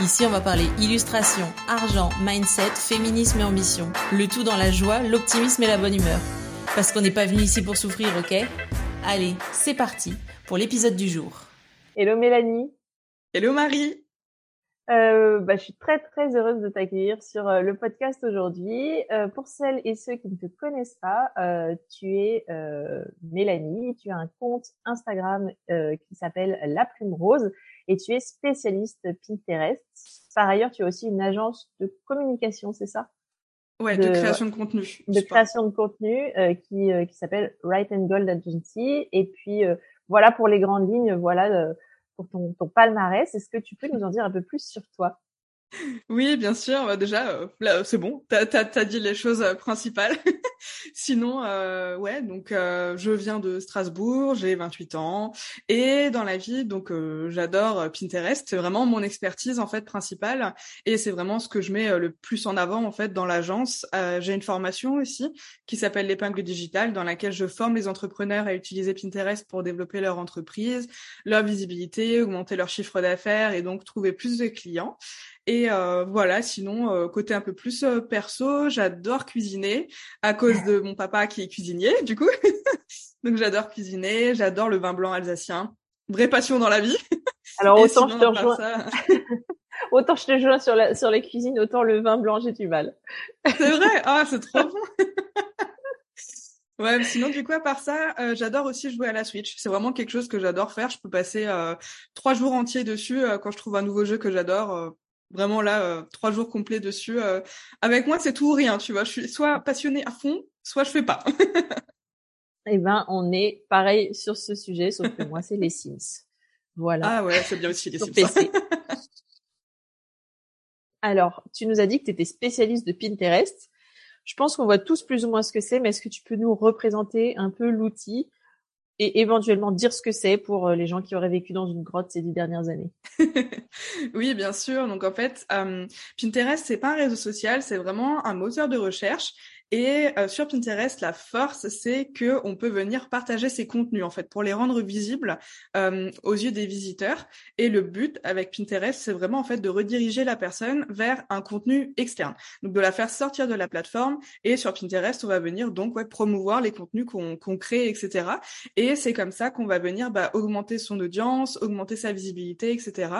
Ici, on va parler illustration, argent, mindset, féminisme et ambition. Le tout dans la joie, l'optimisme et la bonne humeur. Parce qu'on n'est pas venu ici pour souffrir, ok? Allez, c'est parti pour l'épisode du jour. Hello Mélanie. Hello Marie. Euh, bah, je suis très très heureuse de t'accueillir sur euh, le podcast aujourd'hui. Euh, pour celles et ceux qui ne te connaissent pas, euh, tu es euh, Mélanie, tu as un compte Instagram qui s'appelle La Plume Rose et tu es spécialiste Pinterest. Par ailleurs, tu as aussi une agence de communication, c'est ça? Ouais, de, création de contenu. De création de contenu euh, qui, euh, qui s'appelle Right and Gold Agency. Et puis, euh, voilà pour les grandes lignes, voilà pour ton, ton palmarès. Est-ce que tu peux nous en dire un peu plus sur toi? Oui, bien sûr. Bah, déjà, euh, là, c'est bon. T'as as, dit les choses euh, principales. Sinon, euh, ouais. Donc, euh, je viens de Strasbourg. J'ai 28 ans et dans la vie, donc, j'adore Pinterest. C'est vraiment mon expertise en fait principale et c'est vraiment ce que je mets le plus en avant en fait dans l'agence. j'ai une formation aussi qui s'appelle l'épingle digitale, dans laquelle je forme les entrepreneurs à utiliser Pinterest pour développer leur entreprise, leur visibilité, augmenter leur chiffre d'affaires et donc trouver plus de clients. Et euh, voilà, sinon, euh, côté un peu plus euh, perso, j'adore cuisiner à cause de mon papa qui est cuisinier, du coup. Donc j'adore cuisiner, j'adore le vin blanc alsacien. Vraie passion dans la vie. Alors autant je te rejoins. autant je te rejoins sur la sur les cuisines, autant le vin blanc j'ai du mal. C'est vrai, ah c'est trop bon. Ouais, sinon du coup à part ça, j'adore aussi jouer à la Switch. C'est vraiment quelque chose que j'adore faire. Je peux passer trois jours entiers dessus quand je trouve un nouveau jeu que j'adore vraiment là euh, trois jours complets dessus. Euh. Avec moi, c'est tout ou rien, tu vois. Je suis soit passionnée à fond, soit je fais pas. eh ben, on est pareil sur ce sujet, sauf que moi, c'est les Sims. Voilà. Ah ouais, c'est bien aussi les Sims. Alors, tu nous as dit que tu étais spécialiste de Pinterest. Je pense qu'on voit tous plus ou moins ce que c'est, mais est-ce que tu peux nous représenter un peu l'outil et éventuellement dire ce que c'est pour euh, les gens qui auraient vécu dans une grotte ces dix dernières années. oui, bien sûr. Donc en fait, euh, Pinterest, c'est pas un réseau social, c'est vraiment un moteur de recherche et euh, sur Pinterest, la force, c'est que on peut venir partager ses contenus en fait pour les rendre visibles euh, aux yeux des visiteurs. Et le but avec Pinterest, c'est vraiment en fait de rediriger la personne vers un contenu externe, donc de la faire sortir de la plateforme. Et sur Pinterest, on va venir donc ouais, promouvoir les contenus qu'on crée, etc. Et c'est comme ça qu'on va venir bah, augmenter son audience, augmenter sa visibilité, etc.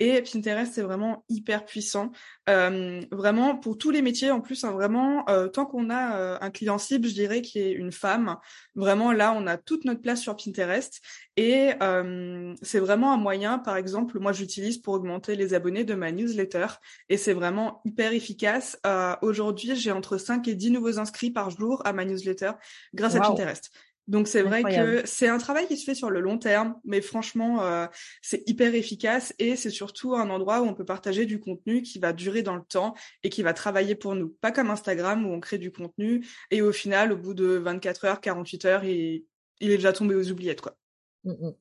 Et Pinterest, c'est vraiment hyper puissant, euh, vraiment pour tous les métiers en plus. Hein, vraiment, euh, tant qu'on euh, un client cible, je dirais, qui est une femme, vraiment là, on a toute notre place sur Pinterest. Et euh, c'est vraiment un moyen, par exemple, moi j'utilise pour augmenter les abonnés de ma newsletter. Et c'est vraiment hyper efficace. Euh, aujourd'hui, j'ai entre 5 et 10 nouveaux inscrits par jour à ma newsletter grâce à Pinterest. Donc c'est vrai que c'est un travail qui se fait sur le long terme, mais franchement euh, c'est hyper efficace et c'est surtout un endroit où on peut partager du contenu qui va durer dans le temps et qui va travailler pour nous. Pas comme Instagram où on crée du contenu et au final au bout de 24 heures, 48 heures, il, il est déjà tombé aux oubliettes quoi. Mmh, mmh.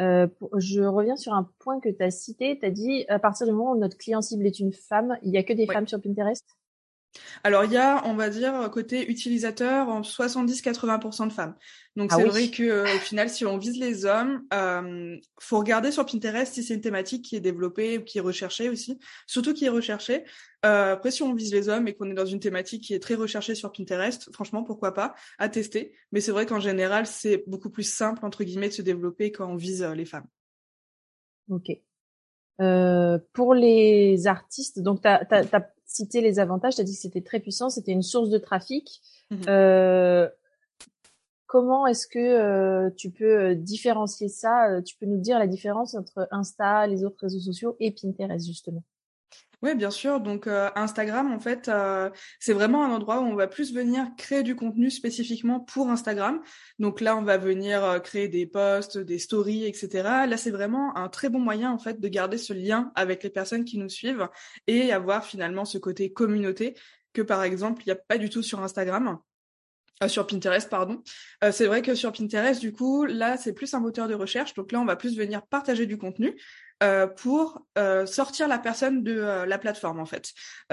Euh, je reviens sur un point que tu as cité. Tu as dit, à partir du moment où notre client cible est une femme, il y a que des femmes sur Pinterest? Alors il y a, on va dire, côté utilisateur, en 70-80% de femmes. Donc ah c'est vrai que euh, au final, si on vise les hommes, euh, faut regarder sur Pinterest si c'est une thématique qui est développée ou qui est recherchée aussi, surtout qui est recherchée. Euh, après, si on vise les hommes et qu'on est dans une thématique qui est très recherchée sur Pinterest, franchement, pourquoi pas, à tester. Mais c'est vrai qu'en général, c'est beaucoup plus simple entre guillemets de se développer quand on vise euh, les femmes. Ok. Euh, pour les artistes, donc tu as, cité les avantages, tu as dit que c'était très puissant, c'était une source de trafic. Mmh euh, comment est-ce que euh, tu peux euh, différencier ça? Tu peux nous dire la différence entre Insta, les autres réseaux sociaux et Pinterest justement? Oui, bien sûr. Donc euh, Instagram, en fait, euh, c'est vraiment un endroit où on va plus venir créer du contenu spécifiquement pour Instagram. Donc là, on va venir euh, créer des posts, des stories, etc. Là, c'est vraiment un très bon moyen, en fait, de garder ce lien avec les personnes qui nous suivent et avoir finalement ce côté communauté que, par exemple, il n'y a pas du tout sur Instagram. sur Pinterest, pardon. c'est vrai que sur Pinterest, du coup, là, c'est plus un moteur de recherche. Donc là, on va plus venir partager du contenu. Euh, pour euh, sortir la personne de euh, la plateforme en fait.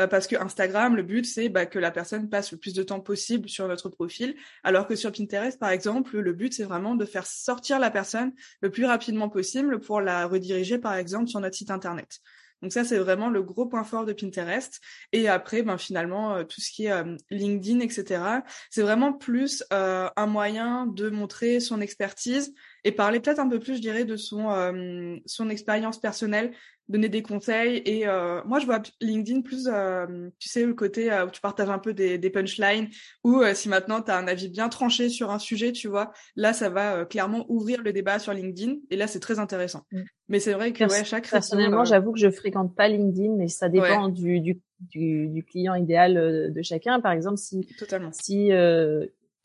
parce que Instagram, le but c'est bah, que la personne passe le plus de temps possible sur notre profil, alors que sur Pinterest par exemple, le but c'est vraiment de faire sortir la personne le plus rapidement possible pour la rediriger par exemple sur notre site internet. Donc ça, c'est vraiment le gros point fort de Pinterest. Et après, ben, finalement, tout ce qui est LinkedIn, etc., c'est vraiment plus un moyen de montrer son expertise, et parler peut-être un peu plus, je dirais, de son, euh, son expérience personnelle, donner des conseils. Et euh, moi, je vois LinkedIn plus, euh, tu sais, le côté où tu partages un peu des, des punchlines, ou si maintenant tu as un avis bien tranché sur un sujet, tu vois, là, ça va clairement ouvrir le débat sur LinkedIn. Et là, c'est très intéressant. Mm. Mais c'est vrai que ouais, chaque Personnellement, j'avoue que je fréquente pas LinkedIn, mais ça dépend du, du, du, du, client idéal de chacun. Par exemple, si, Totalement. si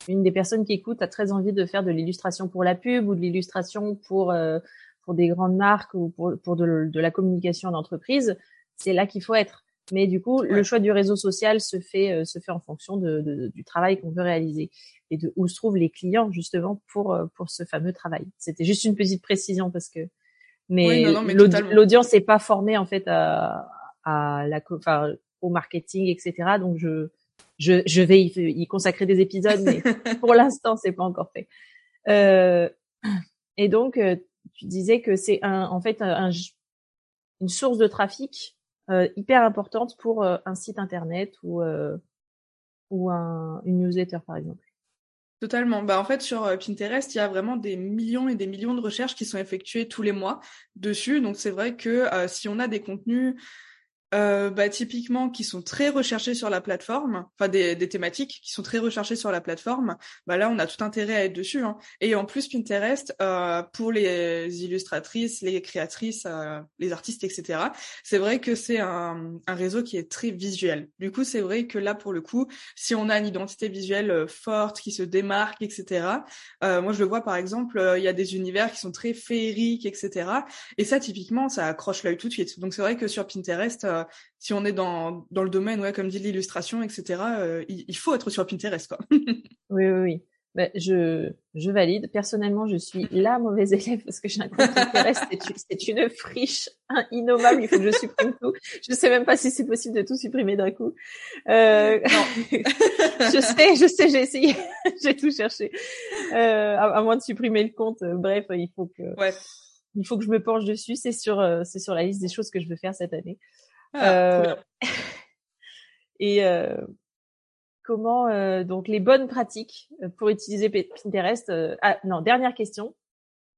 une des personnes qui écoute a très envie de faire de l'illustration pour la pub ou de l'illustration pour euh, pour des grandes marques ou pour pour de, de la communication d'entreprise, c'est là qu'il faut être. Mais du coup, le choix du réseau social se fait euh, se fait en fonction de, de du travail qu'on veut réaliser et de où se trouvent les clients justement pour euh, pour ce fameux travail. C'était juste une petite précision parce que mais, l'audience n'est pas formée en fait à à la enfin au marketing etc. Donc je je, je vais y, consacrer des épisodes, mais pour l'instant, c'est pas encore fait. Euh, et donc, euh, tu disais que c'est un, en fait un, une source de trafic euh, hyper importante pour euh, un site internet ou euh, ou un, une newsletter, par exemple. Totalement. Bah, en fait, sur Pinterest, il y a vraiment des millions et des millions de recherches qui sont effectuées tous les mois dessus. Donc, c'est vrai que si on a des contenus euh, bah, typiquement qui sont très recherchés sur la plateforme, enfin des, des, thématiques qui sont très recherchées sur la plateforme, bah là on a tout intérêt à être dessus. Hein. Et en plus Pinterest, euh, pour les illustratrices, les créatrices, euh, les artistes, etc. C'est vrai que c'est un, un, réseau qui est très visuel. Du coup c'est vrai que là pour le coup, si on a une identité visuelle euh, forte qui se démarque, etc. Euh, moi je le vois par exemple, il y a des univers qui sont très féeriques, etc. Et ça typiquement ça accroche l'œil tout de suite. Donc c'est vrai que sur Pinterest euh, si on est dans, dans le domaine, ouais, comme dit l'illustration, etc., euh, il, faut être sur Pinterest. Quoi. oui, oui, oui. Ben, je, je valide. Personnellement, je suis la mauvaise élève parce que j'ai un compte Pinterest. C'est une friche innommable. Il faut que je supprime tout. Je ne sais même pas si c'est possible de tout supprimer d'un coup. Euh, non. je sais, je sais, j'ai essayé. j'ai tout cherché. Euh, à, moins de supprimer le compte. Bref, il faut que, ouais. il faut que je me penche dessus. C'est sur, c'est sur la liste des choses que je veux faire cette année. Ah, euh, et euh, comment euh, donc les bonnes pratiques pour utiliser Pinterest ah, non dernière question.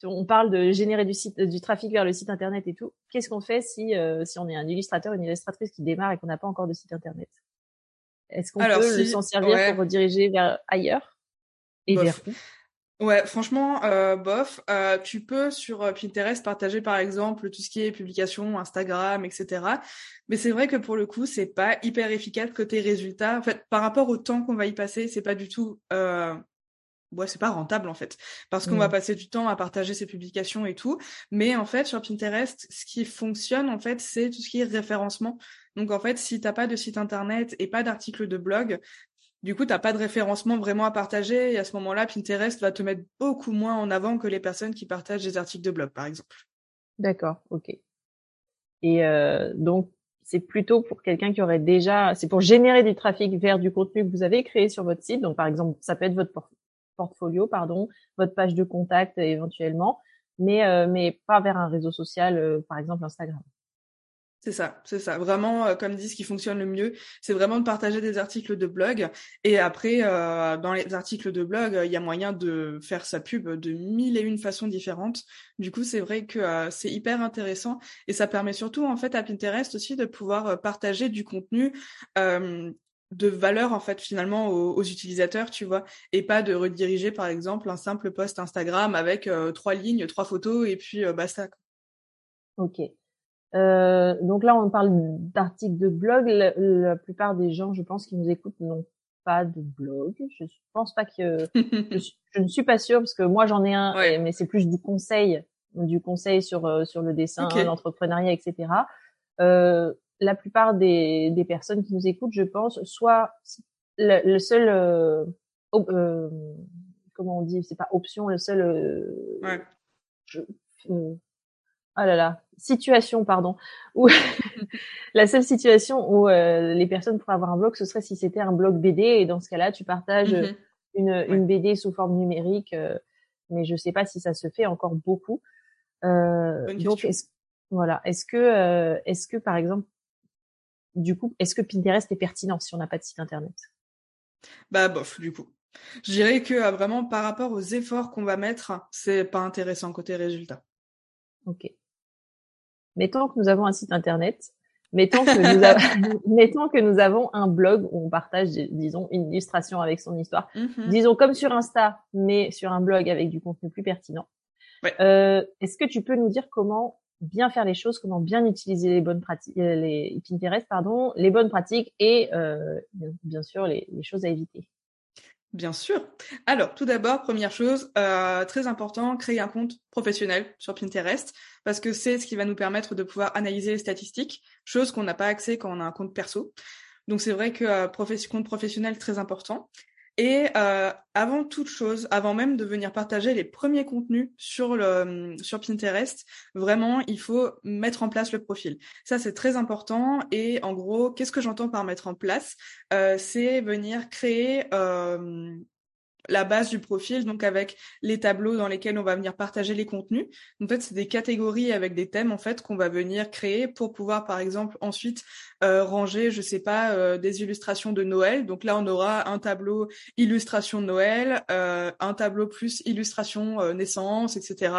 On parle de générer du site du trafic vers le site internet et tout. Qu'est-ce qu'on fait si si on est un illustrateur une illustratrice qui démarre et qu'on n'a pas encore de site internet? Est-ce qu'on peut s'en servir pour rediriger vers ailleurs et vers où? Ouais, franchement, euh, bof. Euh, tu peux sur euh, Pinterest partager par exemple tout ce qui est publication, Instagram, etc. Mais c'est vrai que pour le coup, c'est pas hyper efficace côté résultats. En fait, par rapport au temps qu'on va y passer, c'est pas du tout. Euh... Ouais, c'est pas rentable en fait, parce qu'on va mmh. passer du temps à partager ses publications et tout. Mais en fait, sur Pinterest, ce qui fonctionne en fait, c'est tout ce qui est référencement. Donc en fait, si t'as pas de site internet et pas d'article de blog, du coup, tu n'as pas de référencement vraiment à partager et à ce moment-là, Pinterest va te mettre beaucoup moins en avant que les personnes qui partagent des articles de blog, par exemple. D'accord, ok. Et euh, donc, c'est plutôt pour quelqu'un qui aurait déjà, c'est pour générer du trafic vers du contenu que vous avez créé sur votre site. Donc, par exemple, ça peut être votre portfolio, pardon, votre page de contact éventuellement, mais euh, mais pas vers un réseau social, euh, par exemple Instagram. C'est ça, c'est ça. Vraiment, euh, comme dit, ce qui fonctionne le mieux, c'est vraiment de partager des articles de blog. Et après, euh, dans les articles de blog, il y a moyen de faire sa pub de mille et une façons différentes. Du coup, c'est vrai que euh, c'est hyper intéressant et ça permet surtout, en fait, à Pinterest aussi de pouvoir partager du contenu de valeur en fait finalement aux, utilisateurs tu vois et pas de rediriger par exemple un simple post Instagram avec trois lignes trois photos et puis basta ok Euh, donc là, on parle d'articles de blog. La, plupart des gens, je pense, qui nous écoutent n'ont pas de blog. Je pense pas que je, ne suis pas sûre parce que moi j'en ai un, mais c'est plus du conseil, du conseil sur euh, sur le dessin, l'entrepreneuriat, etc. Euh, la plupart des, des personnes qui nous écoutent, je pense, soit le, seul euh, euh, comment on dit, c'est pas option, le seul euh, ouais. je, ah là là, situation, pardon, où la seule situation où euh, les personnes pourraient avoir un blog, ce serait si c'était un blog BD, et dans ce cas-là, tu partages mm-hmm. une, une BD sous forme numérique, euh, mais je sais pas si ça se fait encore beaucoup. Euh, donc, voilà, est-ce que, est-ce que par exemple, du coup, est-ce que Pinterest est pertinent si on n'a pas de site internet? Bah bof, du coup. Je dirais que vraiment par rapport aux efforts qu'on va mettre, c'est pas intéressant côté résultat. Ok mettons que nous avons un site internet, mettons que nous, mettons que nous avons un blog où on partage, disons, une illustration avec son histoire, mm-hmm. disons comme sur Insta, mais sur un blog avec du contenu plus pertinent. Euh, Est-ce que tu peux nous dire comment bien faire les choses, comment bien utiliser les bonnes pratiques, euh, les Pinterest, pardon, les bonnes pratiques et euh, bien, sûr les, les choses à éviter? Bien sûr. Alors, tout d'abord, première chose, euh, très important, créer un compte professionnel sur Pinterest parce que c'est ce qui va nous permettre de pouvoir analyser les statistiques, chose qu'on n'a pas accès quand on a un compte perso. Donc, c'est vrai que euh, compte professionnel très important. Et euh, avant toute chose, avant même de venir partager les premiers contenus sur le sur Pinterest, vraiment, il faut mettre en place le profil. Ça, c'est très important. Et en gros, qu'est-ce que j'entends par mettre en place? Euh, C'est venir créer euh, la base du profil, donc avec les tableaux dans lesquels on va venir partager les contenus. En fait, c'est des catégories avec des thèmes en fait qu'on va venir créer pour pouvoir, par exemple, ensuite euh, ranger, je sais pas, euh, des illustrations de Noël. Donc là, on aura un tableau illustration Noël, euh, un tableau plus illustration euh, naissance, etc.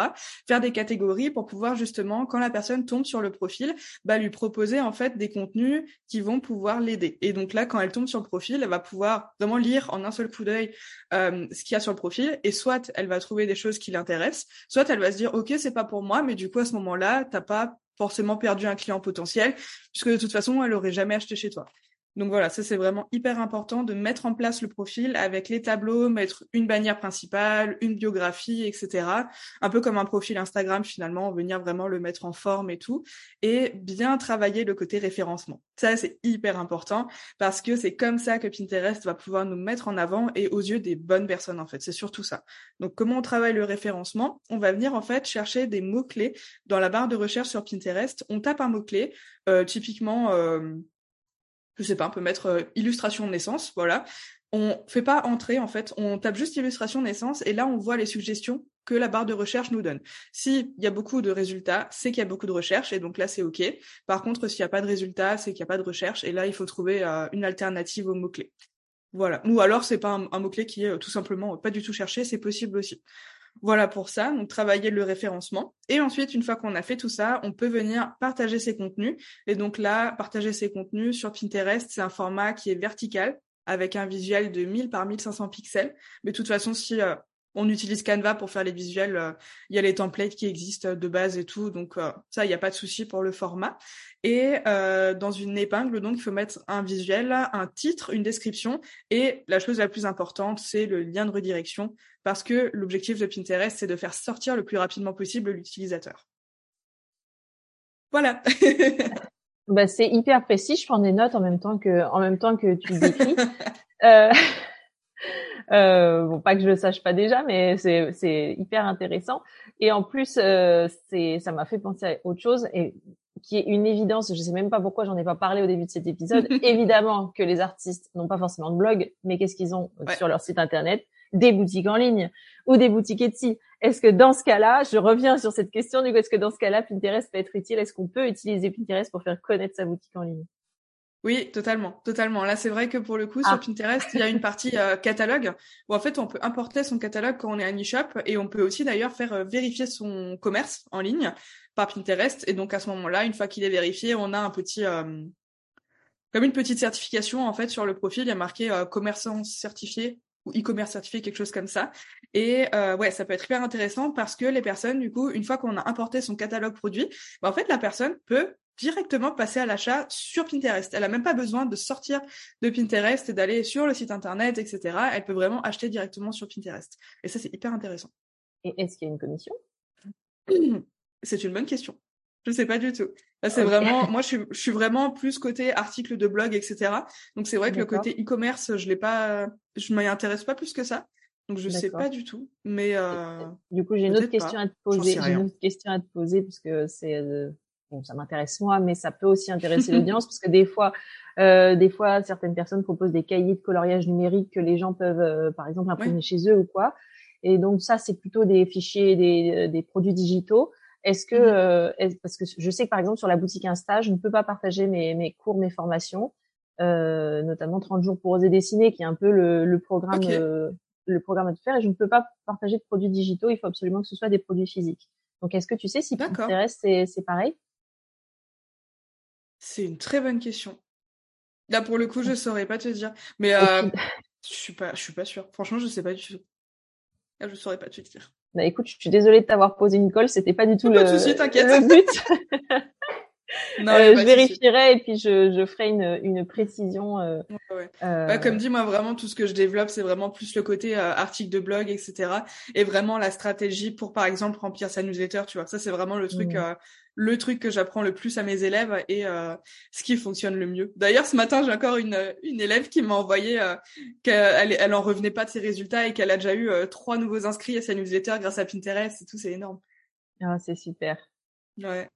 Faire des catégories pour pouvoir justement, quand la personne tombe sur le profil, bah, lui proposer en fait des contenus qui vont pouvoir l'aider. Et donc là, quand elle tombe sur le profil, elle va pouvoir vraiment lire en un seul coup d'œil ce qu'il y a sur le profil et soit elle va trouver des choses qui l'intéressent, soit elle va se dire ok c'est pas pour moi, mais du coup à ce moment-là t'as pas forcément perdu un client potentiel puisque de toute façon elle aurait jamais acheté chez toi. Donc voilà, ça c'est vraiment hyper important de mettre en place le profil avec les tableaux, mettre une bannière principale, une biographie, etc. Un peu comme un profil Instagram finalement, venir vraiment le mettre en forme et tout, et bien travailler le côté référencement. Ça c'est hyper important parce que c'est comme ça que Pinterest va pouvoir nous mettre en avant et aux yeux des bonnes personnes en fait. C'est surtout ça. Donc comment on travaille le référencement? On va venir en fait chercher des mots clés dans la barre de recherche sur Pinterest. On tape un mot clé, euh, typiquement. Euh, je sais pas, on peut mettre euh, illustration de naissance, voilà. On fait pas entrer en fait, on tape juste illustration de naissance et là on voit les suggestions que la barre de recherche nous donne. S'il y a beaucoup de résultats, c'est qu'il y a beaucoup de recherches et donc là c'est ok. Par contre, s'il n'y a pas de résultats, c'est qu'il n'y a pas de recherche et là il faut trouver euh, une alternative au mot clé. Voilà. Ou alors c'est pas un, mot clé qui est euh, tout simplement pas du tout cherché, c'est possible aussi. Voilà pour ça, donc travailler le référencement. Et ensuite, une fois qu'on a fait tout ça, on peut venir partager ses contenus. Et donc là, partager ses contenus sur Pinterest, c'est un format qui est vertical avec un visuel de 1000 par 1500 pixels. Mais de toute façon, si euh, on utilise Canva pour faire les visuels. Euh, il y a les templates qui existent de base et tout, donc euh, ça, il n'y a pas de souci pour le format. Et dans une épingle, donc, il faut mettre un visuel, un titre, une description, et la chose la plus importante, c'est le lien de redirection, parce que l'objectif de Pinterest, c'est de faire sortir le plus rapidement possible l'utilisateur. Voilà. bah, c'est hyper précis. Je prends des notes en même temps que, en même temps que tu décris. euh... Euh, bon, pas que je le sache pas déjà, mais c'est, hyper intéressant. Et en plus, euh, c'est, ça m'a fait penser à autre chose et qui est une évidence. Je sais même pas pourquoi j'en ai pas parlé au début de cet épisode. Évidemment que les artistes n'ont pas forcément de blog, mais qu'est-ce qu'ils ont sur leur site internet? Des boutiques en ligne ou des boutiques Etsy. Est-ce que dans ce cas-là, je reviens sur cette question du coup, est-ce que dans ce cas-là, Pinterest peut être utile? Est-ce qu'on peut utiliser Pinterest pour faire connaître sa boutique en ligne? Oui, totalement, totalement. Là, c'est vrai que pour le coup, sur ah. Pinterest, il y a une partie euh, catalogue où en fait, on peut importer son catalogue quand on est un e-shop et on peut aussi d'ailleurs faire euh, vérifier son commerce en ligne par Pinterest. Et donc à ce moment-là, une fois qu'il est vérifié, on a un petit euh, comme une petite certification en fait sur le profil. Il y a marqué commerçant certifié ou e-commerce certifié, quelque chose comme ça. Et euh, ouais, ça peut être hyper intéressant parce que les personnes, du coup, une fois qu'on a importé son catalogue produit, bah, en fait, la personne peut directement passer à l'achat sur Pinterest. Elle a même pas besoin de sortir de Pinterest et d'aller sur le site internet, etc. Elle peut vraiment acheter directement sur Pinterest. Et ça, c'est hyper intéressant. Et est-ce qu'il y a une commission? C'est une bonne question. Je sais pas du tout. c'est vraiment, moi, je suis, je suis vraiment plus côté article de blog, etc. Donc, c'est vrai que le côté e-commerce, je l'ai pas, je m'y intéresse pas plus que ça. Donc, je sais pas du tout. Mais, euh, du coup, j'ai une autre question à te poser. J'ai une autre question à te poser parce que c'est, euh, bon, ça m'intéresse moi, mais ça peut aussi intéresser l'audience parce que des fois, euh, des fois, certaines personnes proposent des cahiers de coloriage numérique que les gens peuvent, euh, par exemple, imprimer chez eux ou quoi. Et donc ça, c'est plutôt des fichiers, des, des produits digitaux. Est-ce que, mmh euh, parce que je sais que par exemple sur la boutique Insta, je ne peux pas partager mes, mes cours, mes formations, euh, notamment 30 jours pour oser dessiner, qui est un peu le, le programme, euh, le programme à faire, et je ne peux pas partager de produits digitaux. Il faut absolument que ce soit des produits physiques. Donc, est-ce que tu sais si Pinterest c'est c'est pareil? C'est une très bonne question. Là, pour le coup, je saurais pas te dire, mais euh, je suis pas, je suis pas sûre. Franchement, je sais pas du tout. Là, je saurais pas te dire. Bah écoute, je suis désolée de t'avoir posé une colle, c'était pas du tout le, le but. non, euh, je vérifierai et puis je, je ferai une, une précision. Euh, ouais, euh... Bah, comme dit, moi vraiment tout ce que je développe, c'est vraiment plus le côté euh, article de blog, etc. Et vraiment la stratégie pour, par exemple, remplir sa newsletter. Tu vois, ça c'est vraiment le truc, mmh. euh, le truc que j'apprends le plus à mes élèves et ce qui fonctionne le mieux. D'ailleurs, ce matin, j'ai encore une, une élève qui m'a envoyé qu'elle elle en revenait pas de ses résultats et qu'elle a déjà eu trois nouveaux inscrits à sa newsletter grâce à Pinterest et tout. C'est énorme. Ah, c'est super. Ouais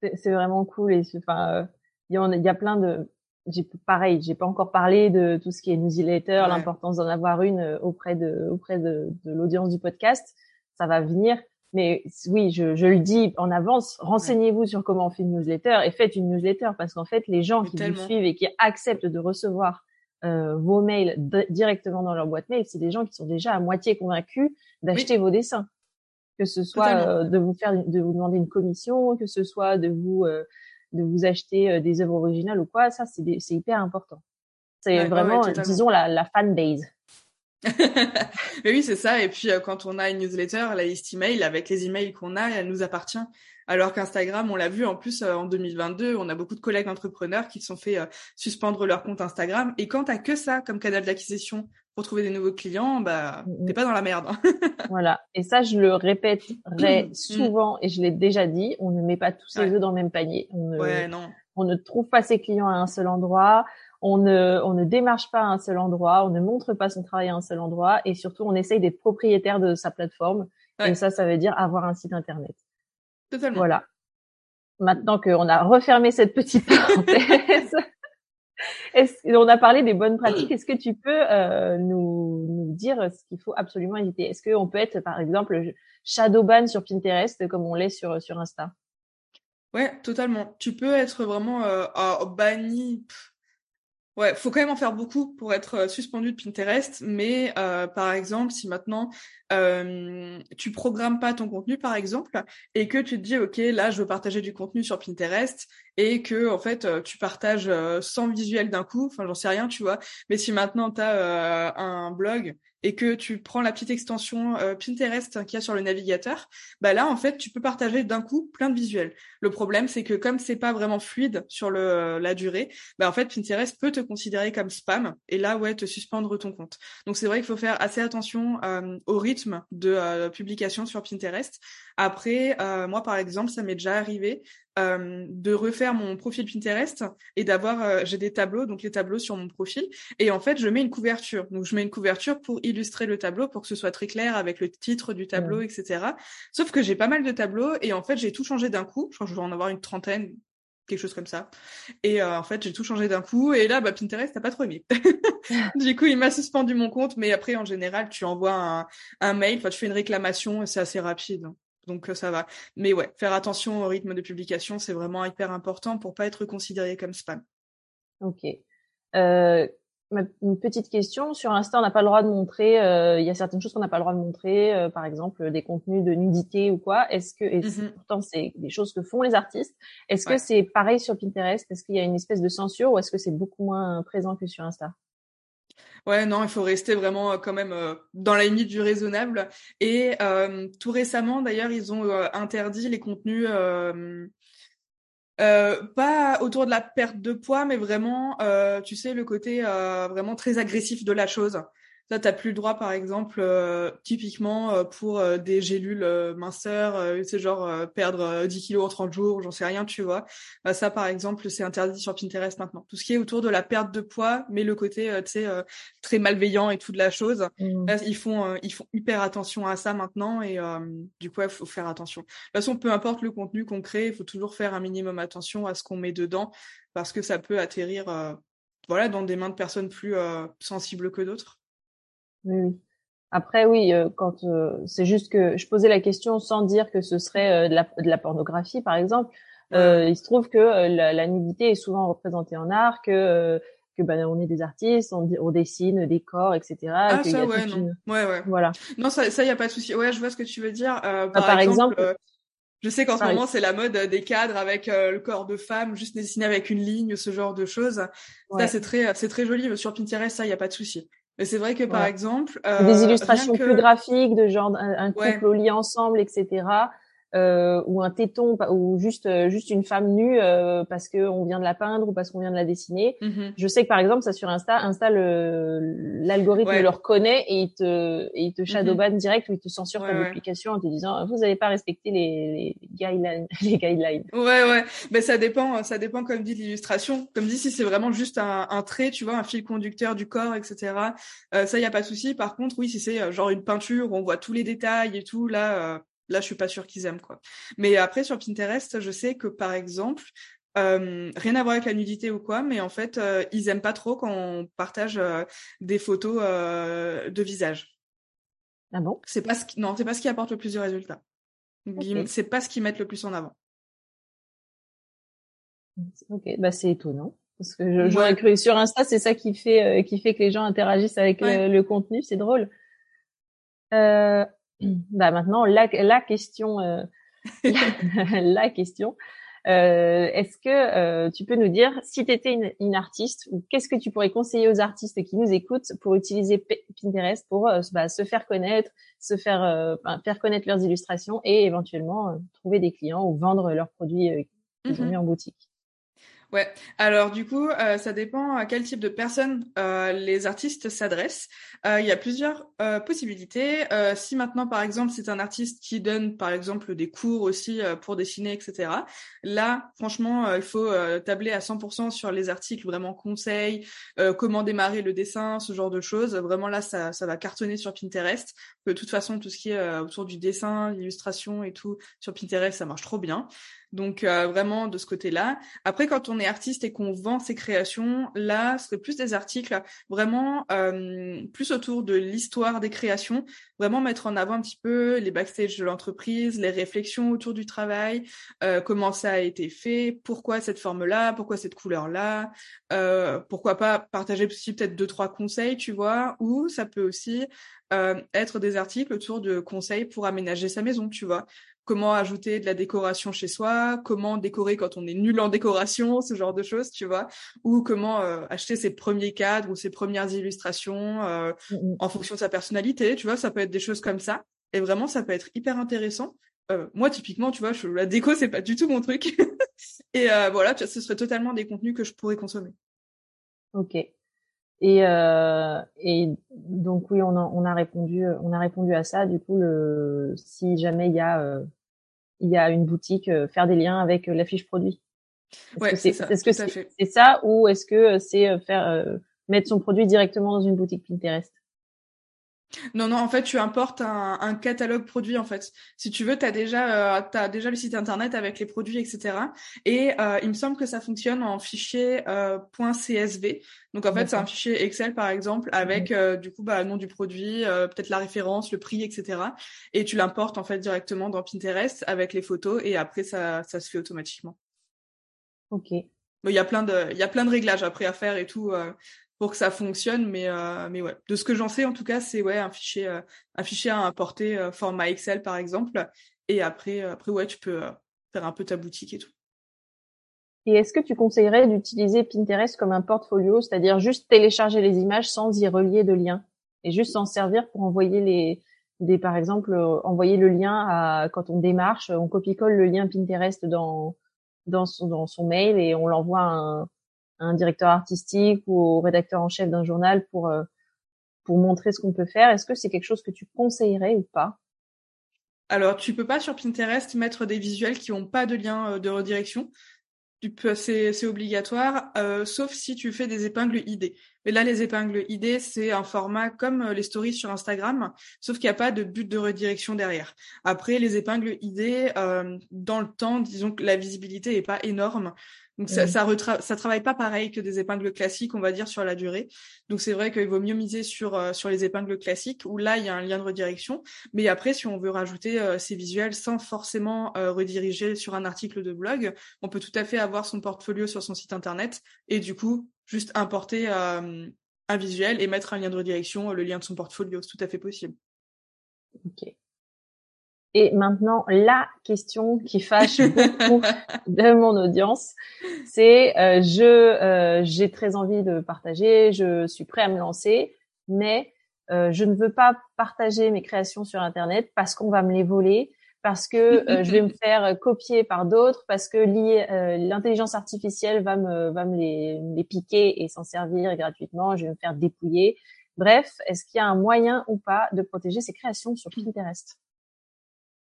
c'est vraiment cool et enfin euh, il y, en, y a plein de j'ai pareil j'ai pas encore parlé de tout ce qui est newsletter l'importance d'en avoir une euh, auprès de auprès de, de l'audience du podcast. Ça va venir. Mais oui je, je le dis en avance renseignez-vous sur comment on fait une newsletter et faites une newsletter parce qu'en fait les gens qui vous suivent et qui acceptent de recevoir euh, vos mails directement dans leur boîte mail c'est des gens qui sont déjà à moitié convaincus d'acheter vos dessins que ce soit euh, de vous faire, de vous demander une commission, que ce soit de vous euh, de vous acheter euh, des œuvres originales ou quoi, ça c'est c'est hyper important. C'est vraiment, disons la, la fan base. Mais oui, c'est ça. Et puis quand on a une newsletter, la liste email avec les emails qu'on a, elle nous appartient. Alors qu'Instagram, on l'a vu en plus en 2022, on a beaucoup de collègues entrepreneurs qui se sont fait suspendre leur compte Instagram. Et quand t'as que ça comme canal d'acquisition pour trouver des nouveaux clients, bah, mm, mm. t'es pas dans la merde. voilà. Et ça, je le répéterai mm, souvent et je l'ai déjà dit. On ne met pas tous ses œufs dans le même panier. On ne, ouais, non. on ne trouve pas ses clients à un seul endroit. On ne, on ne démarche pas à un seul endroit. On ne montre pas son travail à un seul endroit. Et surtout, on essaye d'être propriétaire de sa plateforme. Et ça, ça veut dire avoir un site internet. Totalement. Voilà. Maintenant qu'on a refermé cette petite parenthèse, on a parlé des bonnes pratiques. Est-ce que tu peux euh, nous, nous, dire ce qu'il faut absolument éviter? Est-ce qu'on peut être, par exemple, shadowban sur Pinterest comme on l'est sur, sur Insta? Ouais, totalement. Tu peux être vraiment euh, banni. Ouais, faut quand même en faire beaucoup pour être euh, suspendu de Pinterest. Mais euh, par exemple, si maintenant euh, tu programmes pas ton contenu, par exemple, et que tu te dis, ok, là, je veux partager du contenu sur Pinterest, et que en fait, euh, tu partages 100 visuels d'un coup. Enfin, j'en sais rien, tu vois. Mais si maintenant tu as un blog et que tu prends la petite extension euh, Pinterest qu'il y a sur le navigateur, bah là en fait tu peux partager d'un coup plein de visuels. Le problème c'est que comme c'est pas vraiment fluide sur le la durée, bah en fait Pinterest peut te considérer comme spam et là ouais te suspendre ton compte. Donc c'est vrai qu'il faut faire assez attention euh, au rythme de euh, publication sur Pinterest. Après moi par exemple ça m'est déjà arrivé euh, de refaire mon profil Pinterest et d'avoir euh, j'ai des tableaux donc les tableaux sur mon profil. Et en fait je mets une couverture. Donc je mets une couverture pour illustrer le tableau pour que ce soit très clair avec le titre du tableau etc sauf que j'ai pas mal de tableaux et en fait j'ai tout changé d'un coup. Je crois que je vais en avoir une trentaine quelque chose comme ça et euh, en fait j'ai tout changé d'un coup et là bah Pinterest t'as pas trop aimé du coup il m'a suspendu mon compte mais après en général tu envoies un, un mail enfin tu fais une réclamation et c'est assez rapide donc euh, ça va. Mais ouais, faire attention au rythme de publication, c'est vraiment hyper important pour pas être considéré comme spam. Ok. Euh, une petite question sur Insta, on n'a pas le droit de montrer. Euh, il y a certaines choses qu'on n'a pas le droit de montrer, euh, par exemple des contenus de nudité ou quoi. Est-ce que, et mmh pourtant c'est des choses que font les artistes. Est-ce que c'est pareil sur Pinterest? Est-ce qu'il y a une espèce de censure ou est-ce que c'est beaucoup moins présent que sur Insta? Ouais, non, il faut rester vraiment quand même dans la limite du raisonnable. Et tout récemment, d'ailleurs, ils ont interdit les contenus euh, pas autour de la perte de poids, mais vraiment, euh, tu sais, le côté euh, vraiment très agressif de la chose. Ça, t'as plus le droit, par exemple, euh, typiquement euh, pour euh, des gélules minceurs, c'est genre perdre 10 kilos en 30 jours, j'en sais rien, tu vois. ça, par exemple, c'est interdit sur Pinterest maintenant. Tout ce qui est autour de la perte de poids, mais le côté, tu sais, très malveillant et tout de la chose, mmh. ils font, ils font hyper attention à ça maintenant et du coup, il faut faire attention. De toute façon, peu importe le contenu qu'on crée, il faut toujours faire un minimum attention à ce qu'on met dedans parce que ça peut atterrir, voilà, dans des mains de personnes plus sensibles que d'autres. Oui, Après, oui, euh, quand euh, c'est juste que je posais la question sans dire que ce serait euh, de, la, de la pornographie, par exemple. il se trouve que la, nudité est souvent représentée en art, que que ben on est des artistes, on, dessine des corps, etc. Ah ça, ouais, non. Ouais, ouais. Voilà. Non, ça, ça y a pas de souci. Ouais, je vois ce que tu veux dire. Bah, par, exemple, je sais qu'en ce moment, c'est la mode des cadres avec le corps de femme, juste dessiné avec une ligne, ce genre de choses. Ça, c'est très, c'est très joli. Sur Pinterest, ça, y a pas de souci. Mais c'est vrai que par exemple, euh, des illustrations plus graphiques de genre un, couple au lit ensemble, etc euh, ou un téton ou juste euh, juste une femme nue euh, parce que on vient de la peindre ou parce qu'on vient de la dessiner. Mm-hmm. Je sais que par exemple ça sur Insta, Insta l'algorithme le reconnaît et il te et il te mm-hmm. shadowban direct ou il te censure ta publication en te disant vous n'avez pas respecté les, les guidelines les guidelines. Ouais ouais, mais ça dépend ça dépend comme dit l'illustration. Comme dit si c'est vraiment juste un, un, trait, tu vois, un fil conducteur du corps, etc. Euh, ça y a pas de souci. Par contre oui si c'est euh, genre une peinture où on voit tous les détails et tout là là, je suis pas sûre qu'ils aiment quoi. Mais après sur Pinterest, je sais que par exemple, euh, rien à voir avec la nudité ou quoi, mais en fait, euh, ils aiment pas trop quand on partage euh, des photos de visage. Ah bon? C'est pas ce qui... non, c'est pas ce qui apporte le plus de résultats. C'est pas ce qu'ils mettent le plus en avant. Ok, bah c'est étonnant parce que j'aurais cru sur Insta, c'est ça qui fait qui fait que les gens interagissent avec le, contenu, c'est drôle. Euh, bah maintenant la, la question euh, la, question euh, est-ce que euh, tu peux nous dire si tu étais une, une, artiste ou qu'est-ce que tu pourrais conseiller aux artistes qui nous écoutent pour utiliser Pinterest pour euh, bah, se faire connaître, se faire euh, faire connaître leurs illustrations et éventuellement trouver des clients ou vendre leurs produits qu'ils ont mm-hmm. mis en boutique? Ouais, alors du coup, euh, ça dépend à quel type de personnes euh, les artistes s'adressent. Euh, il y a plusieurs possibilités. si maintenant, par exemple, c'est un artiste qui donne, par exemple, des cours aussi pour dessiner, etc. Là, franchement, il faut tabler à 100% sur les articles vraiment conseils, comment démarrer le dessin, ce genre de choses. Vraiment là, ça, ça va cartonner sur Pinterest. De toute façon, tout ce qui est autour du dessin, l'illustration et tout sur Pinterest, ça marche trop bien. Donc euh, vraiment de ce côté-là. Après, quand on est artiste et qu'on vend ses créations, là, ce serait plus des articles vraiment euh, plus autour de l'histoire des créations, vraiment mettre en avant un petit peu les backstage de l'entreprise, les réflexions autour du travail, euh, comment ça a été fait, pourquoi cette forme-là, pourquoi cette couleur-là, pourquoi pas partager aussi peut-être deux trois conseils, tu vois, ou ça peut aussi être des articles autour de conseils pour aménager sa maison, tu vois comment ajouter de la décoration chez soi, comment décorer quand on est nul en décoration, ce genre de choses, tu vois, ou comment euh, acheter ses premiers cadres ou ses premières illustrations euh, mm, mm. en fonction de sa personnalité, tu vois, ça peut être des choses comme ça. Et vraiment, ça peut être hyper intéressant. Euh, moi, typiquement, tu vois, je, la déco, c'est pas du tout mon truc. et voilà, ce serait totalement des contenus que je pourrais consommer. Ok. Et, euh, et donc oui, on a, on a répondu, on a répondu à ça. Du coup, le, si jamais il y a il y a une boutique, euh, faire des liens avec euh, la fiche produit. Ouais, c'est ça. Est-ce que c'est ça ou est-ce que euh, c'est faire mettre son produit directement dans une boutique Pinterest? Non, non, en fait, tu importes un, un, catalogue produit, en fait. Si tu veux, tu as déjà, euh, as déjà le site internet avec les produits, etc. Et euh, il me semble que ça fonctionne en fichier euh, .csv. Donc, en fait, c'est un fichier Excel, par exemple, avec, euh, du coup, bah, le nom du produit, euh, peut-être la référence, le prix, etc. Et tu l'importes, en fait, directement dans Pinterest avec les photos et après, ça, ça se fait automatiquement. Ok. Il y a plein de, il y a plein de réglages après à faire et tout pour que ça fonctionne. Mais, euh, mais ouais, de ce que j'en sais, en tout cas, c'est ouais, un fichier, euh, un fichier à importer euh, format Excel, par exemple. Et après, après ouais, tu peux faire un peu ta boutique et tout. Et est-ce que tu conseillerais d'utiliser Pinterest comme un portfolio, c'est-à-dire juste télécharger les images sans y relier de lien et juste s'en servir pour envoyer les, des, par exemple, euh, envoyer le lien à, quand on démarche, on copie-colle le lien Pinterest dans, dans son, dans son mail et on l'envoie un, un, directeur artistique ou au rédacteur en chef d'un journal pour, euh, pour montrer ce qu'on peut faire. Est-ce que c'est quelque chose que tu conseillerais ou pas? Alors, tu peux pas sur Pinterest mettre des visuels qui ont pas de lien euh, de redirection c'est obligatoire, euh, sauf si tu fais des épingles ID. Mais là, les épingles ID, c'est un format comme euh, les stories sur Instagram, sauf qu'il n'y a pas de but de redirection derrière. Après, les épingles ID, euh, dans le temps, disons que la visibilité est pas énorme. Donc ça, ça, ça travaille pas pareil que des épingles classiques, on va dire sur la durée. Donc c'est vrai qu'il vaut mieux miser sur euh, sur les épingles classiques où là il y a un lien de redirection. Mais après, si on veut rajouter euh, ces visuels sans forcément euh, rediriger sur un article de blog, on peut tout à fait avoir son portfolio sur son site internet et du coup juste importer un visuel et mettre un lien de redirection, le lien de son portfolio, c'est tout à fait possible. Ok. Et maintenant, la question qui fâche beaucoup de mon audience, c'est euh, je euh, j'ai très envie de partager, je suis prêt à me lancer, mais euh, je ne veux pas partager mes créations sur Internet parce qu'on va me les voler, parce que je vais me faire copier par d'autres, parce que l'intelligence artificielle va me va me les, les piquer et s'en servir gratuitement, je vais me faire dépouiller. Bref, est-ce qu'il y a un moyen ou pas de protéger ses créations sur Pinterest?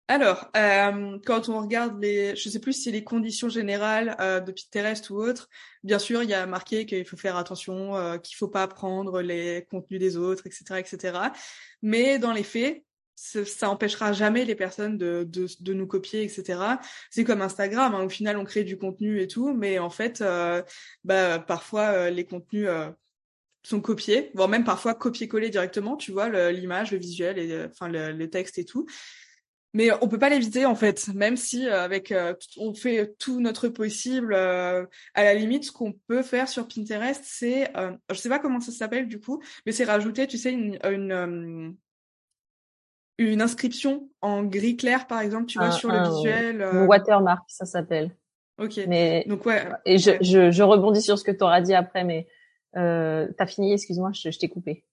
Alors, euh, quand on regarde les, je sais plus si les conditions générales euh, de Pinterest ou autre, bien sûr, il y a marqué qu'il faut faire attention, euh, qu'il faut pas prendre les contenus des autres, etc., etc. Mais dans les faits, ça empêchera jamais les personnes de, de, de nous copier, etc. C'est comme Instagram, hein, au final, on crée du contenu et tout, mais en fait, euh, bah, parfois, euh, les contenus euh, sont copiés, voire même parfois copier-coller directement, tu vois, l'image, le, visuel, et, enfin le, le texte et tout mais on peut pas l'éviter en fait, même si euh, avec euh, on fait tout notre possible. Euh, à la limite, ce qu'on peut faire sur Pinterest, c'est, je sais pas comment ça s'appelle du coup, mais c'est rajouter, tu sais, une une, une inscription en gris clair par exemple, tu vois, sur le visuel. watermark, ça s'appelle. Ok. Mais donc ouais. Et je, je, je rebondis sur ce que tu auras dit après, mais euh, t'as fini, excuse-moi, je, je t'ai coupé.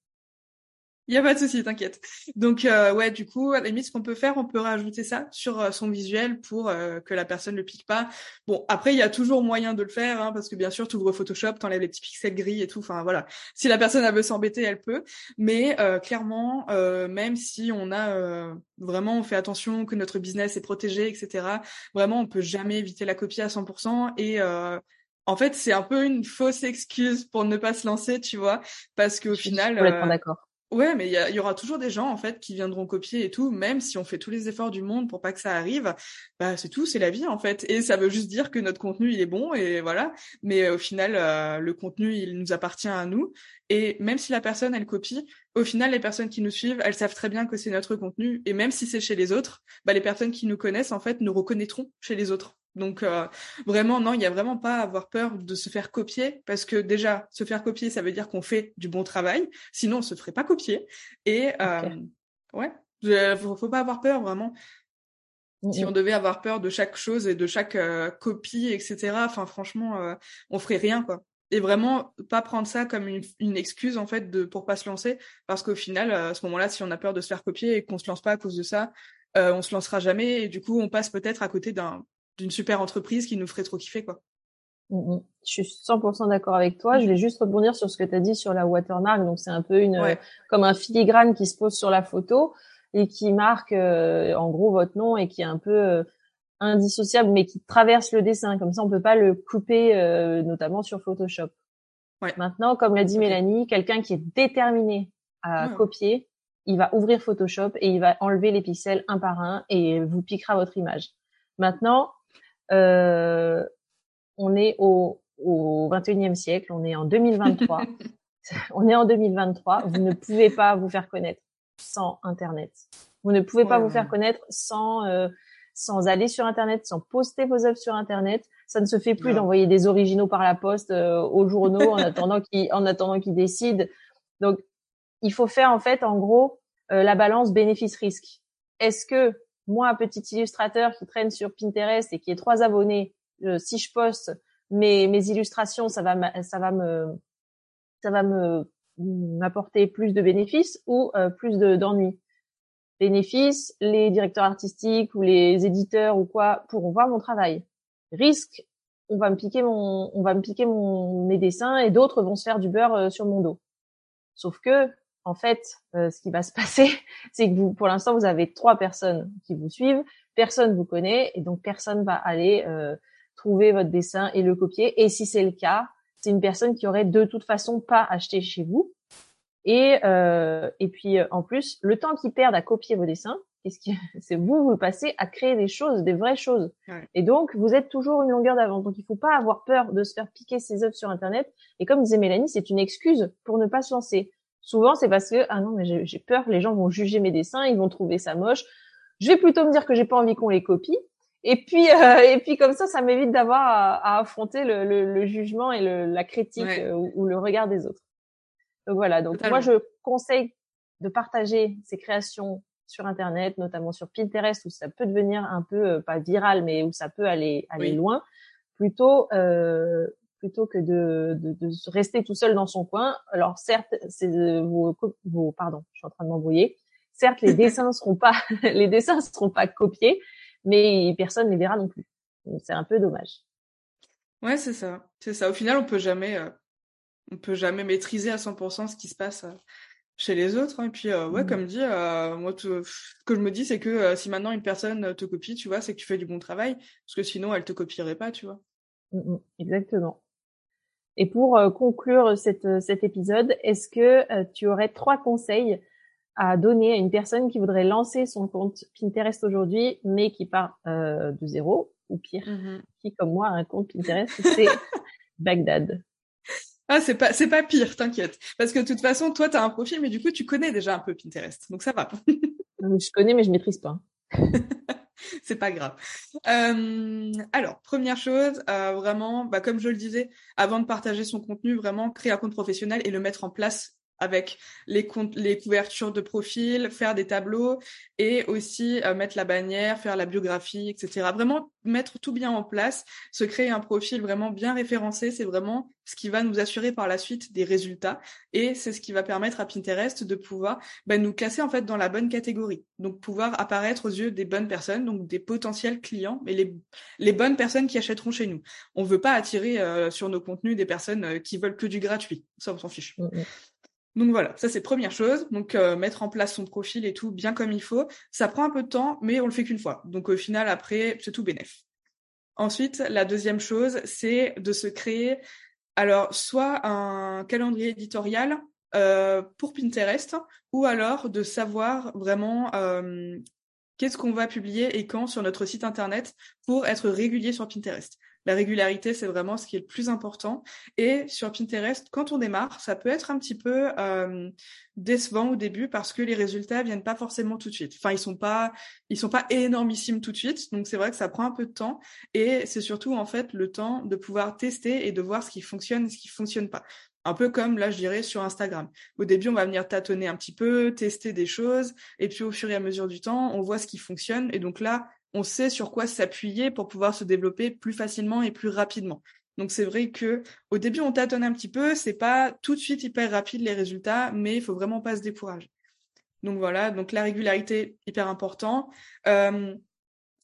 Il y a pas de souci, t'inquiète. Donc euh, ouais, du coup, à la limite, ce qu'on peut faire, on peut rajouter ça sur euh, son visuel pour euh, que la personne le pique pas. Bon, après, il y a toujours moyen de le faire, hein, parce que bien sûr, tu ouvres Photoshop, t'enlèves les petits pixels gris et tout. Enfin voilà, si la personne elle veut s'embêter, elle peut. Mais clairement, même si on a vraiment, on fait attention que notre business est protégé, etc. Vraiment, on peut jamais éviter la copie à 100% et en fait, c'est un peu une fausse excuse pour ne pas se lancer, tu vois, parce qu'au final, complètement d'accord Ouais, mais il y, aura toujours des gens en fait qui viendront copier et tout, même si on fait tous les efforts du monde pour pas que ça arrive. Bah c'est tout, c'est la vie en fait, et ça veut juste dire que notre contenu il est bon et voilà. Mais au final, euh, le contenu il nous appartient à nous. Et même si la personne elle copie, au final les personnes qui nous suivent, elles savent très bien que c'est notre contenu. Et même si c'est chez les autres, bah les personnes qui nous connaissent en fait nous reconnaîtront chez les autres. Donc euh, vraiment, non, il n'y a vraiment pas à avoir peur de se faire copier, parce que déjà, se faire copier, ça veut dire qu'on fait du bon travail, sinon on se ferait pas copier. Et euh, ouais, faut, faut pas avoir peur vraiment. Mmh si on devait avoir peur de chaque chose et de chaque euh, copie, etc. Enfin, franchement, on ferait rien, quoi. Et vraiment, pas prendre ça comme une, une excuse en fait de pour pas se lancer, parce qu'au final, à ce moment-là, si on a peur de se faire copier et qu'on se lance pas à cause de ça, on se lancera jamais et du coup, on passe peut-être à côté d'un d'une super entreprise qui nous ferait trop kiffer, quoi. Mm, mm. Je suis 100% d'accord avec toi. Je vais juste rebondir sur ce que tu as dit sur la watermark. Donc c'est un peu une comme un filigrane qui se pose sur la photo et qui marque euh, en gros votre nom et qui est un peu euh, indissociable mais qui traverse le dessin. Comme ça on peut pas le couper euh, notamment sur Photoshop. Ouais. Maintenant, comme l'a dit Mélanie, quelqu'un qui est déterminé à copier, il va ouvrir Photoshop et il va enlever les pixels un par un et vous piquera votre image. Maintenant, on est au, au 21e siècle, on est en 2023. on est en 2023. Vous ne pouvez pas vous faire connaître sans Internet. Vous ne pouvez pas vous faire connaître sans euh, sans aller sur Internet, sans poster vos œuvres sur Internet. Ça ne se fait plus d'envoyer des originaux par la poste euh, aux journaux en attendant qu'ils en attendant qu'ils décident. Donc, il faut faire en fait, en gros, euh, la balance bénéfice-risque. Est-ce que moi, petit illustrateur qui traîne sur Pinterest et qui est trois abonnés, euh, si je poste mes, mes illustrations, ça va, ça va me, ça va me m'apporter plus de bénéfices ou euh, plus d'ennuis. bénéfices, les directeurs artistiques ou les éditeurs ou quoi pourront voir mon travail. Risque, on va me piquer mon, on va me piquer mon mes dessins et d'autres vont se faire du beurre euh, sur mon dos. Sauf que, en fait, euh, ce qui va se passer, c'est que vous, pour l'instant, vous avez trois personnes qui vous suivent, personne vous connaît et donc personne va aller trouver votre dessin et le copier. Et si c'est le cas, c'est une personne qui aurait de toute façon pas acheté chez vous. Et euh, et puis euh, en plus, le temps qu'ils perdent à copier vos dessins, c'est vous vous passez à créer des choses, des vraies choses. Et donc vous êtes toujours une longueur d'avance. Donc il faut pas avoir peur de se faire piquer ses œuvres sur internet. Et comme disait Mélanie, c'est une excuse pour ne pas se lancer. Souvent c'est parce que ah non mais j'ai peur, les gens vont juger mes dessins, ils vont trouver ça moche. Je vais plutôt me dire que j'ai pas envie qu'on les copie. Et puis, euh, et puis comme ça, ça m'évite d'avoir à, affronter le, le, le, jugement et le, la critique euh, ou, le regard des autres. Donc voilà. Donc moi, je conseille de partager ces créations sur Internet, notamment sur Pinterest, où ça peut devenir un peu euh, pas viral, mais où ça peut aller aller loin, plutôt plutôt que de, de, de, rester tout seul dans son coin. Alors certes, c'est vos, vos pardon, je suis en train de m'embrouiller. Certes, les dessins seront pas les dessins seront pas copiés, mais personne ne les verra non plus. C'est un peu dommage. Ouais, c'est ça. C'est ça. Au final, on peut jamais, euh, on peut jamais maîtriser à 100% ce qui se passe euh, chez les autres. Hein. Et puis, euh, ouais, mmh. comme dit, moi, ce que je me dis, c'est que si maintenant une personne te copie, tu vois, c'est que tu fais du bon travail, parce que sinon, elle te copierait pas, tu vois. Mmh, mmh. exactement. Et pour conclure cette, cet épisode, est-ce que tu aurais trois conseils à donner à une personne qui voudrait lancer son compte Pinterest aujourd'hui, mais qui part euh, de zéro, ou pire, mm-hmm. qui comme moi a un compte Pinterest, c'est Bagdad? Ah, c'est pas, c'est pas pire, t'inquiète. Parce que de toute façon, toi, tu as un profil, mais du coup, tu connais déjà un peu Pinterest. Donc ça va. je connais, mais je maîtrise pas. c'est pas grave. Euh, alors, première chose, euh, vraiment, bah, comme je le disais, avant de partager son contenu, vraiment créer un compte professionnel et le mettre en place avec les, couvertures de profil, faire des tableaux et aussi euh, mettre la bannière, faire la biographie, etc. Vraiment mettre tout bien en place, se créer un profil vraiment bien référencé, c'est vraiment ce qui va nous assurer par la suite des résultats et c'est ce qui va permettre à Pinterest de pouvoir bah, nous classer en fait dans la bonne catégorie, donc pouvoir apparaître aux yeux des bonnes personnes, donc des potentiels clients, mais les, bonnes personnes qui achèteront chez nous. On veut pas attirer euh, sur nos contenus des personnes euh, qui veulent que du gratuit, ça on s'en fiche. Mm, mm. Donc voilà, ça c'est première chose. Donc euh, mettre en place son profil et tout bien comme il faut. Ça prend un peu de temps, mais on le fait qu'une fois. Donc au final après c'est tout bénéf. Ensuite, la deuxième chose, c'est de se créer alors soit un calendrier éditorial euh, pour Pinterest ou alors de savoir vraiment euh, qu'est-ce qu'on va publier et quand sur notre site internet pour être régulier sur Pinterest. La régularité, c'est vraiment ce qui est le plus important. Et sur Pinterest, quand on démarre, ça peut être un petit peu euh, décevant au début parce que les résultats viennent pas forcément tout de suite. Enfin, ils sont pas, ils sont pas énormissimes tout de suite. Donc c'est vrai que ça prend un peu de temps. Et c'est surtout en fait le temps de pouvoir tester et de voir ce qui fonctionne et ce qui fonctionne pas. Un peu comme là, je dirais, sur Instagram. Au début, on va venir tâtonner un petit peu, tester des choses, et puis au fur et à mesure du temps, on voit ce qui fonctionne. Et donc là, on sait sur quoi s'appuyer pour pouvoir se développer plus facilement et plus rapidement. Donc c'est vrai que au début on tâtonne un petit peu, c'est pas tout de suite hyper rapide les résultats, mais il faut vraiment pas se décourager. Donc voilà, donc la régularité hyper important. Euh,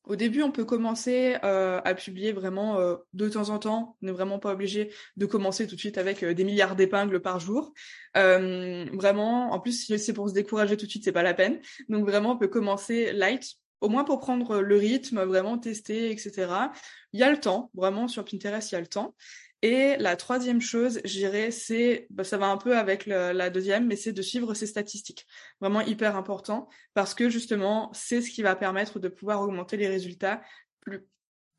au début, on peut commencer euh, à publier vraiment euh, de temps en temps. On n'est vraiment pas obligé de commencer tout de suite avec des milliards d'épingles par jour. vraiment, en plus, si c'est pour se décourager tout de suite, c'est pas la peine. Donc vraiment, on peut commencer light, au moins pour prendre le rythme, vraiment tester, etc. Il y a le temps, vraiment sur Pinterest, il y a le temps. Et la troisième chose, je dirais, c'est, bah, ça va un peu avec la deuxième, mais c'est de suivre ses statistiques. Vraiment hyper important parce que justement, c'est ce qui va permettre de pouvoir augmenter les résultats plus,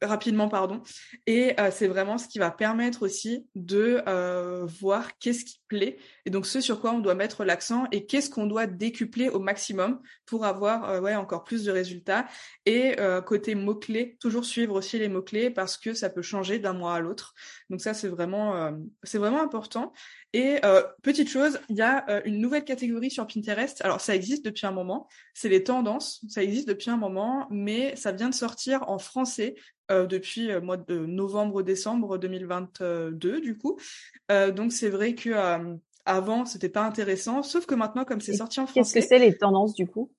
rapidement pardon. Et euh, c'est vraiment ce qui va permettre aussi de euh, voir qu'est-ce qui plaît et donc ce sur quoi on doit mettre l'accent et qu'est-ce qu'on doit décupler au maximum pour avoir euh, encore plus de résultats. Et côté mots clés toujours suivre aussi les mots clés parce que ça peut changer d'un mois à l'autre. Donc ça c'est vraiment important Et euh, petite chose, il y a euh, une nouvelle catégorie sur Pinterest. Alors ça existe depuis un moment, c'est les tendances. Ça existe depuis un moment, mais ça vient de sortir en français euh, depuis le mois de novembre-décembre 2022 du coup. donc c'est vrai que avant c'était pas intéressant, sauf que maintenant comme c'est sorti en français. Qu'est-ce que c'est les tendances du coup?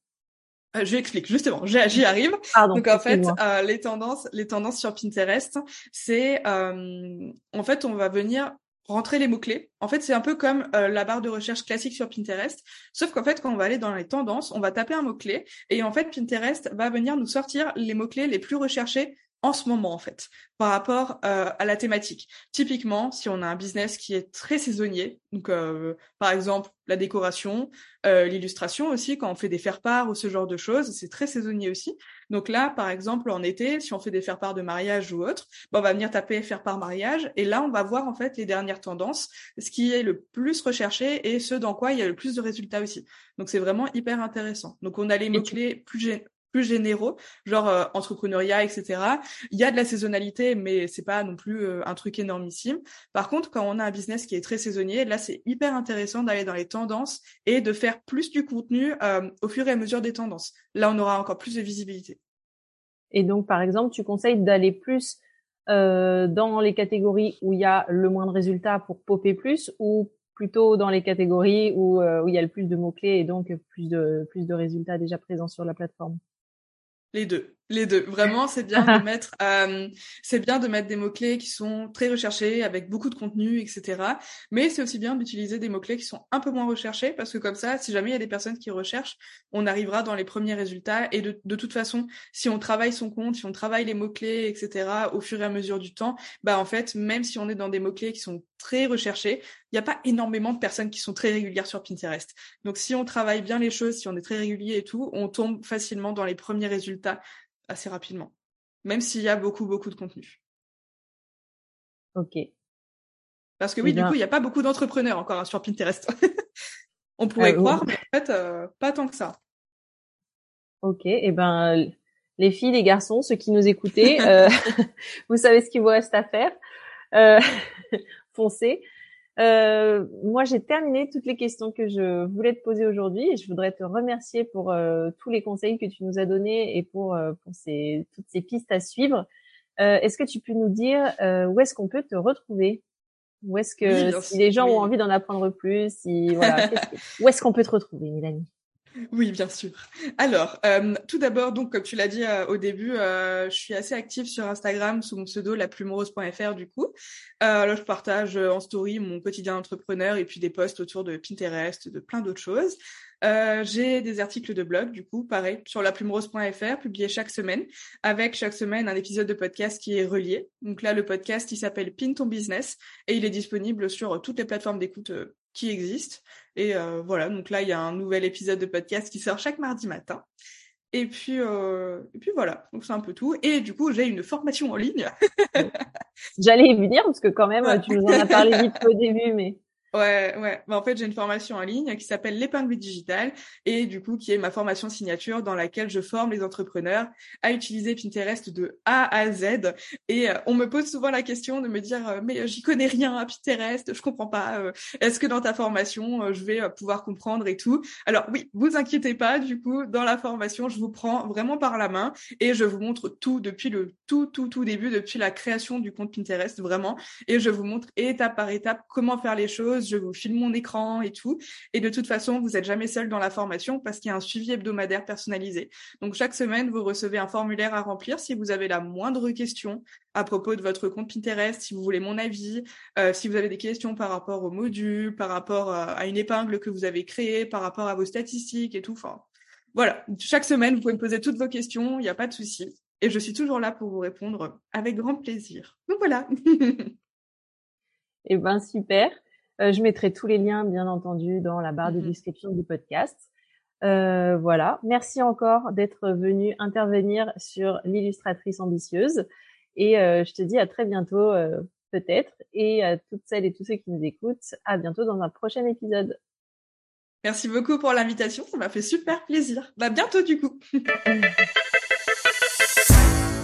Euh, je explique justement, j'y arrive. Pardon, Donc en fait, euh, les tendances, les tendances sur Pinterest, c'est euh, en fait on va venir rentrer les mots clés. En fait, c'est un peu comme la barre de recherche classique sur Pinterest, sauf qu'en fait quand on va aller dans les tendances, on va taper un mot clé et en fait Pinterest va venir nous sortir les mots clés les plus recherchés en ce moment en fait par rapport euh, à la thématique. Typiquement, si on a un business qui est très saisonnier, donc euh, par exemple la décoration, euh, l'illustration aussi quand on fait des faire-part ou ce genre de choses, c'est très saisonnier aussi. Donc là, par exemple en été, si on fait des faire-part de mariage ou autre, ben, on va venir taper faire-part mariage et là on va voir en fait les dernières tendances, ce qui est le plus recherché et ce dans quoi il y a le plus de résultats aussi. Donc c'est vraiment hyper intéressant. Donc on a les mots clés plus plus généraux, genre euh, entrepreneuriat, etc. Il y a de la saisonnalité, mais c'est pas non plus euh, un truc énormissime. Par contre, quand on a un business qui est très saisonnier, là, c'est hyper intéressant d'aller dans les tendances et de faire plus du contenu euh, au fur et à mesure des tendances. Là, on aura encore plus de visibilité. Et donc, par exemple, tu conseilles d'aller plus dans les catégories où il y a le moins de résultats pour popper plus ou plutôt dans les catégories où, où il y a le plus de mots-clés et donc plus de, plus de résultats déjà présents sur la plateforme? Les deux. Les deux. Vraiment, c'est bien de mettre, euh, c'est bien de mettre des mots-clés qui sont très recherchés, avec beaucoup de contenu, etc. Mais c'est aussi bien d'utiliser des mots-clés qui sont un peu moins recherchés, parce que comme ça, si jamais il y a des personnes qui recherchent, on arrivera dans les premiers résultats. Et de, de toute façon, si on travaille son compte, si on travaille les mots-clés, etc., au fur et à mesure du temps, bah, en fait, même si on est dans des mots-clés qui sont très recherchés, il n'y a pas énormément de personnes qui sont très régulières sur Pinterest. Donc, si on travaille bien les choses, si on est très régulier et tout, on tombe facilement dans les premiers résultats assez rapidement, même s'il y a beaucoup, beaucoup de contenu. Ok. Parce que oui, du coup, il n'y a pas beaucoup d'entrepreneurs encore hein, sur Pinterest. On pourrait ah, croire, mais en fait, euh, pas tant que ça. Ok, et eh ben les filles, les garçons, ceux qui nous écoutez, euh, vous savez ce qu'il vous reste à faire. Euh, foncez. Euh, moi, j'ai terminé toutes les questions que je voulais te poser aujourd'hui et je voudrais te remercier pour euh, tous les conseils que tu nous as donnés et pour, euh, pour ces, toutes ces pistes à suivre. Euh, est-ce que tu peux nous dire où est-ce qu'on peut te retrouver? Où est-ce que si les gens ont envie d'en apprendre plus, si voilà, où est-ce qu'on peut te retrouver, Mélanie? Oui, bien sûr. Alors, euh, tout d'abord, donc comme tu l'as dit euh, au début, euh, je suis assez active sur Instagram sous mon pseudo laplumerose.fr du coup. là, je partage en story mon quotidien d'entrepreneur et puis des posts autour de Pinterest, de plein d'autres choses. j'ai des articles de blog, du coup, pareil, sur laplumerose.fr, publiés chaque semaine, avec chaque semaine un épisode de podcast qui est relié. Donc là, le podcast, il s'appelle Pin ton business et il est disponible sur toutes les plateformes d'écoute qui existent. Et euh, voilà, donc là, il y a un nouvel épisode de podcast qui sort chaque mardi matin. Et puis, euh, et puis voilà, donc c'est un peu tout. Et du coup, j'ai une formation en ligne. J'allais y venir parce que quand même, tu nous en as parlé vite au début, mais Ouais, ouais. Bah, en fait, j'ai une formation en ligne qui s'appelle l'épingle digital et du coup, qui est ma formation signature dans laquelle je forme les entrepreneurs à utiliser Pinterest de A à Z. Et euh, on me pose souvent la question de me dire, euh, mais j'y connais rien à Pinterest, je comprends pas. Euh, est-ce que dans ta formation, je vais pouvoir comprendre et tout? Alors oui, vous inquiétez pas. Du coup, dans la formation, je vous prends vraiment par la main et je vous montre tout depuis le tout, tout, tout début, depuis la création du compte Pinterest, vraiment. Et je vous montre étape par étape comment faire les choses je vous filme mon écran et tout. Et de toute façon, vous n'êtes jamais seul dans la formation parce qu'il y a un suivi hebdomadaire personnalisé. Donc chaque semaine, vous recevez un formulaire à remplir si vous avez la moindre question à propos de votre compte Pinterest, si vous voulez mon avis, euh, si vous avez des questions par rapport au module, par rapport à une épingle que vous avez créée, par rapport à vos statistiques et tout. Enfin, voilà. Chaque semaine, vous pouvez me poser toutes vos questions, il n'y a pas de souci. Et je suis toujours là pour vous répondre avec grand plaisir. Donc voilà. Eh ben super. Euh, je mettrai tous les liens, bien entendu, dans la barre de mm-hmm. description du podcast. Euh, voilà. Merci encore d'être venu intervenir sur l'illustratrice ambitieuse. Et euh, je te dis à très bientôt, peut-être. Et à toutes celles et tous ceux qui nous écoutent, à bientôt dans un prochain épisode. Merci beaucoup pour l'invitation. Ça m'a fait super plaisir. Bah, bientôt, du coup.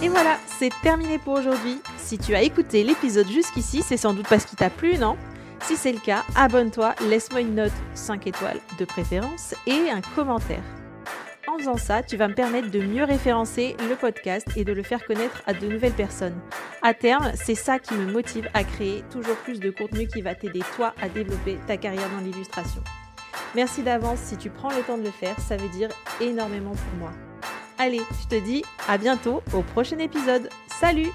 Et voilà, c'est terminé pour aujourd'hui. Si tu as écouté l'épisode jusqu'ici, c'est sans doute parce qu'il t'a plu, non? Si c'est le cas, abonne-toi, laisse-moi une note 5 étoiles de préférence et un commentaire. En faisant ça, tu vas me permettre de mieux référencer le podcast et de le faire connaître à de nouvelles personnes. À terme, c'est ça qui me motive à créer toujours plus de contenu qui va t'aider toi à développer ta carrière dans l'illustration. Merci d'avance si tu prends le temps de le faire, ça veut dire énormément pour moi. Allez, je te dis à bientôt au prochain épisode. Salut